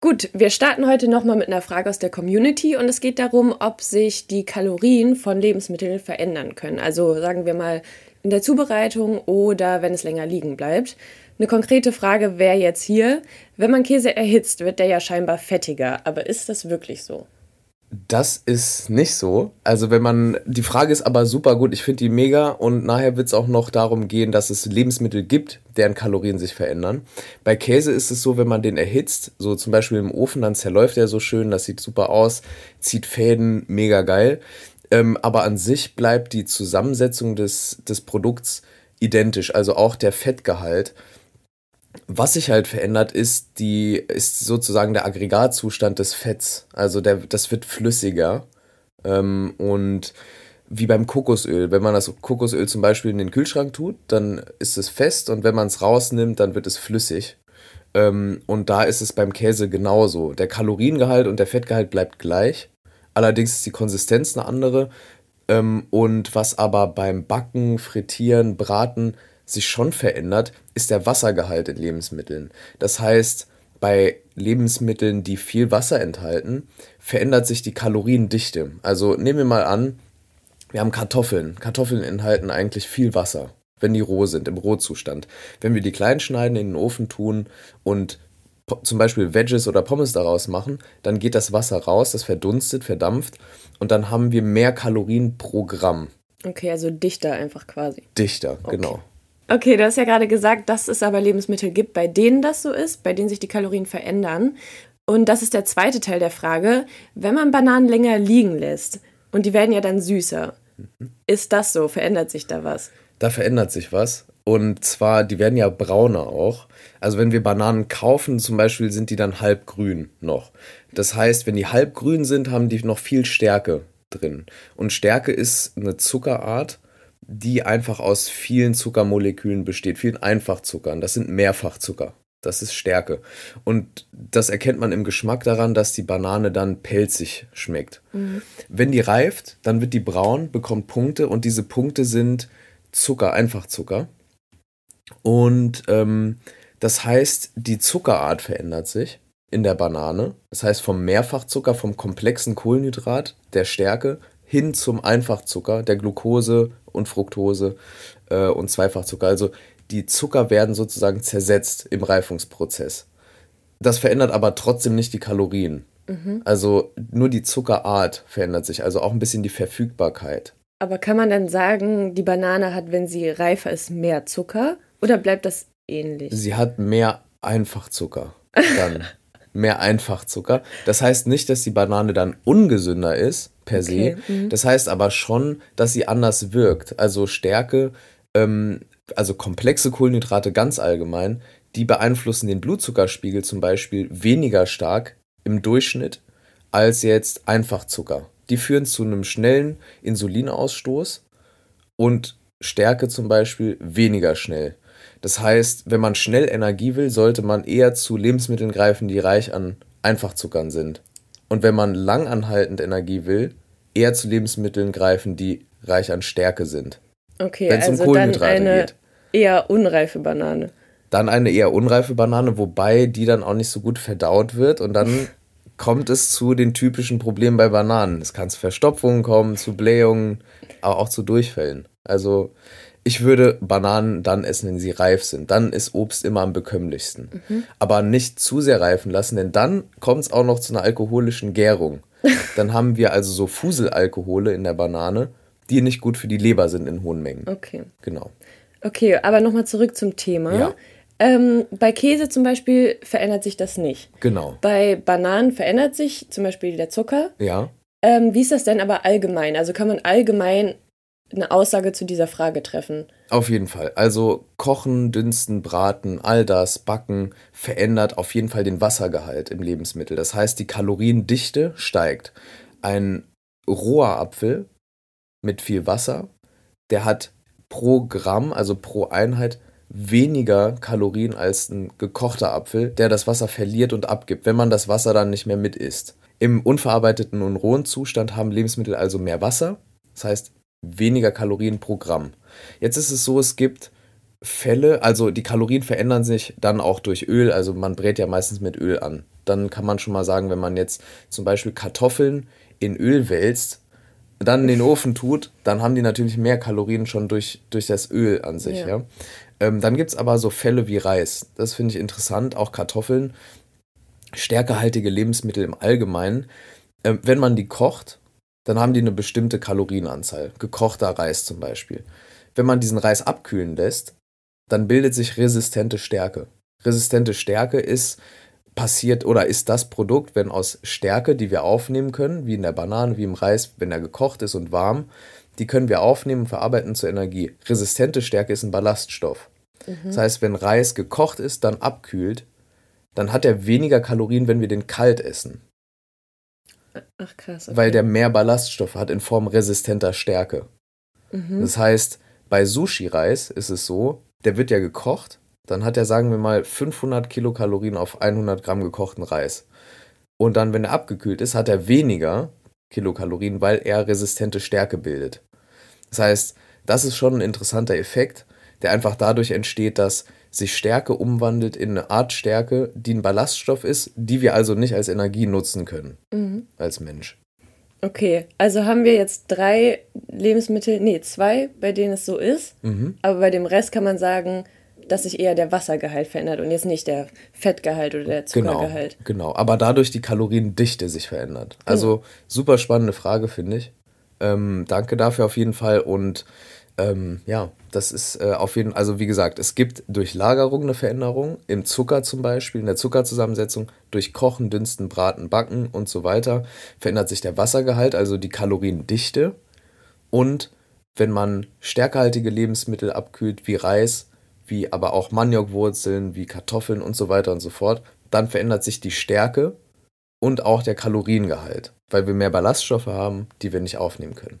Gut, wir starten heute nochmal mit einer Frage aus der Community und es geht darum, ob sich die Kalorien von Lebensmitteln verändern können. Also sagen wir mal in der Zubereitung oder wenn es länger liegen bleibt. Eine konkrete Frage wäre jetzt hier, wenn man Käse erhitzt, wird der ja scheinbar fettiger, aber ist das wirklich so? Das ist nicht so. Also wenn man, die Frage ist aber super gut, ich finde die mega und nachher wird es auch noch darum gehen, dass es Lebensmittel gibt, deren Kalorien sich verändern. Bei Käse ist es so, wenn man den erhitzt, so zum Beispiel im Ofen, dann zerläuft er so schön, das sieht super aus, zieht Fäden, mega geil. Ähm, aber an sich bleibt die Zusammensetzung des, des Produkts identisch, also auch der Fettgehalt. Was sich halt verändert, ist die, ist sozusagen der Aggregatzustand des Fetts. Also der, das wird flüssiger. Ähm, und wie beim Kokosöl. Wenn man das Kokosöl zum Beispiel in den Kühlschrank tut, dann ist es fest und wenn man es rausnimmt, dann wird es flüssig. Ähm, und da ist es beim Käse genauso. Der Kaloriengehalt und der Fettgehalt bleibt gleich. Allerdings ist die Konsistenz eine andere. Ähm, und was aber beim Backen, Frittieren, Braten sich schon verändert, ist der Wassergehalt in Lebensmitteln. Das heißt, bei Lebensmitteln, die viel Wasser enthalten, verändert sich die Kaloriendichte. Also nehmen wir mal an, wir haben Kartoffeln. Kartoffeln enthalten eigentlich viel Wasser, wenn die roh sind, im Rohzustand. Wenn wir die klein schneiden, in den Ofen tun und zum Beispiel Veggies oder Pommes daraus machen, dann geht das Wasser raus, das verdunstet, verdampft und dann haben wir mehr Kalorien pro Gramm. Okay, also dichter einfach quasi. Dichter, okay. genau. Okay, du hast ja gerade gesagt, dass es aber Lebensmittel gibt, bei denen das so ist, bei denen sich die Kalorien verändern. Und das ist der zweite Teil der Frage. Wenn man Bananen länger liegen lässt und die werden ja dann süßer, mhm. ist das so? Verändert sich da was? Da verändert sich was. Und zwar, die werden ja brauner auch. Also wenn wir Bananen kaufen, zum Beispiel, sind die dann halbgrün noch. Das heißt, wenn die halbgrün sind, haben die noch viel Stärke drin. Und Stärke ist eine Zuckerart, die einfach aus vielen Zuckermolekülen besteht, vielen Einfachzuckern. Das sind Mehrfachzucker. Das ist Stärke. Und das erkennt man im Geschmack daran, dass die Banane dann pelzig schmeckt. Mhm. Wenn die reift, dann wird die braun, bekommt Punkte und diese Punkte sind Zucker, Einfachzucker. Und ähm, das heißt, die Zuckerart verändert sich in der Banane. Das heißt, vom Mehrfachzucker, vom komplexen Kohlenhydrat, der Stärke, hin zum Einfachzucker, der Glucose und Fructose äh, und Zweifachzucker. Also die Zucker werden sozusagen zersetzt im Reifungsprozess. Das verändert aber trotzdem nicht die Kalorien. Mhm. Also nur die Zuckerart verändert sich, also auch ein bisschen die Verfügbarkeit. Aber kann man dann sagen, die Banane hat, wenn sie reifer ist, mehr Zucker oder bleibt das ähnlich? Sie hat mehr Einfachzucker. Dann mehr Einfachzucker. Das heißt nicht, dass die Banane dann ungesünder ist, per se. Mhm. Das heißt aber schon, dass sie anders wirkt. Also Stärke, ähm, also komplexe Kohlenhydrate ganz allgemein, die beeinflussen den Blutzuckerspiegel zum Beispiel weniger stark im Durchschnitt als jetzt Einfachzucker. Die führen zu einem schnellen Insulinausstoß und Stärke zum Beispiel weniger schnell. Das heißt, wenn man schnell Energie will, sollte man eher zu Lebensmitteln greifen, die reich an Einfachzuckern sind. Und wenn man langanhaltend Energie will, eher zu Lebensmitteln greifen, die reich an Stärke sind. Okay, Wenn's also um Kohlenhydrate dann eine geht. eher unreife Banane. Dann eine eher unreife Banane, wobei die dann auch nicht so gut verdaut wird und dann kommt es zu den typischen Problemen bei Bananen. Es kann zu Verstopfungen kommen, zu Blähungen, aber auch zu Durchfällen. Also ich würde Bananen dann essen, wenn sie reif sind. Dann ist Obst immer am bekömmlichsten. Mhm. Aber nicht zu sehr reifen lassen, denn dann kommt es auch noch zu einer alkoholischen Gärung. dann haben wir also so Fuselalkohole in der Banane, die nicht gut für die Leber sind in hohen Mengen. Okay. Genau. Okay, aber nochmal zurück zum Thema. Ja. Ähm, bei Käse zum Beispiel verändert sich das nicht. Genau. Bei Bananen verändert sich zum Beispiel der Zucker. Ja. Ähm, wie ist das denn aber allgemein? Also kann man allgemein eine Aussage zu dieser Frage treffen. Auf jeden Fall. Also kochen, dünsten, braten, all das, backen verändert auf jeden Fall den Wassergehalt im Lebensmittel. Das heißt, die Kaloriendichte steigt. Ein roher Apfel mit viel Wasser der hat pro Gramm, also pro Einheit, weniger Kalorien als ein gekochter Apfel, der das Wasser verliert und abgibt, wenn man das Wasser dann nicht mehr mit isst. Im unverarbeiteten und rohen Zustand haben Lebensmittel also mehr Wasser, das heißt weniger Kalorien pro Gramm. Jetzt ist es so, es gibt Fälle, also die Kalorien verändern sich dann auch durch Öl, also man brät ja meistens mit Öl an. Dann kann man schon mal sagen, wenn man jetzt zum Beispiel Kartoffeln in Öl wälzt, dann in den Ofen tut, dann haben die natürlich mehr Kalorien schon durch, durch das Öl an sich. Ja. ja. Ähm, dann gibt es aber so Fälle wie Reis. Das finde ich interessant, auch Kartoffeln, stärkehaltige Lebensmittel im Allgemeinen. Ähm, wenn man die kocht, dann haben die eine bestimmte Kalorienanzahl. Gekochter Reis zum Beispiel. Wenn man diesen Reis abkühlen lässt, dann bildet sich resistente Stärke. Resistente Stärke ist passiert oder ist das Produkt, wenn aus Stärke, die wir aufnehmen können, wie in der Banane, wie im Reis, wenn er gekocht ist und warm, die können wir aufnehmen und verarbeiten zur Energie. Resistente Stärke ist ein Ballaststoff. Mhm. Das heißt, wenn Reis gekocht ist, dann abkühlt, dann hat er weniger Kalorien, wenn wir den kalt essen. Ach krass. Okay. Weil der mehr Ballaststoffe hat in Form resistenter Stärke. Mhm. Das heißt, bei Sushi-Reis ist es so, der wird ja gekocht, dann hat er, sagen wir mal, 500 Kilokalorien auf 100 Gramm gekochten Reis. Und dann, wenn er abgekühlt ist, hat er weniger Kilokalorien, weil er resistente Stärke bildet. Das heißt, das ist schon ein interessanter Effekt, der einfach dadurch entsteht, dass sich Stärke umwandelt in eine Art Stärke, die ein Ballaststoff ist, die wir also nicht als Energie nutzen können mhm. als Mensch. Okay, also haben wir jetzt drei Lebensmittel, nee, zwei, bei denen es so ist, mhm. aber bei dem Rest kann man sagen, dass sich eher der Wassergehalt verändert und jetzt nicht der Fettgehalt oder der genau, Zuckergehalt. Genau, genau. aber dadurch die Kaloriendichte sich verändert. Also mhm. super spannende Frage, finde ich. Ähm, danke dafür auf jeden Fall und ähm, ja, das ist äh, auf jeden Fall, also wie gesagt, es gibt durch Lagerung eine Veränderung, im Zucker zum Beispiel, in der Zuckerzusammensetzung, durch Kochen, Dünsten, Braten, Backen und so weiter, verändert sich der Wassergehalt, also die Kaloriendichte. Und wenn man stärkehaltige Lebensmittel abkühlt, wie Reis, wie aber auch Maniokwurzeln, wie Kartoffeln und so weiter und so fort, dann verändert sich die Stärke und auch der Kaloriengehalt, weil wir mehr Ballaststoffe haben, die wir nicht aufnehmen können.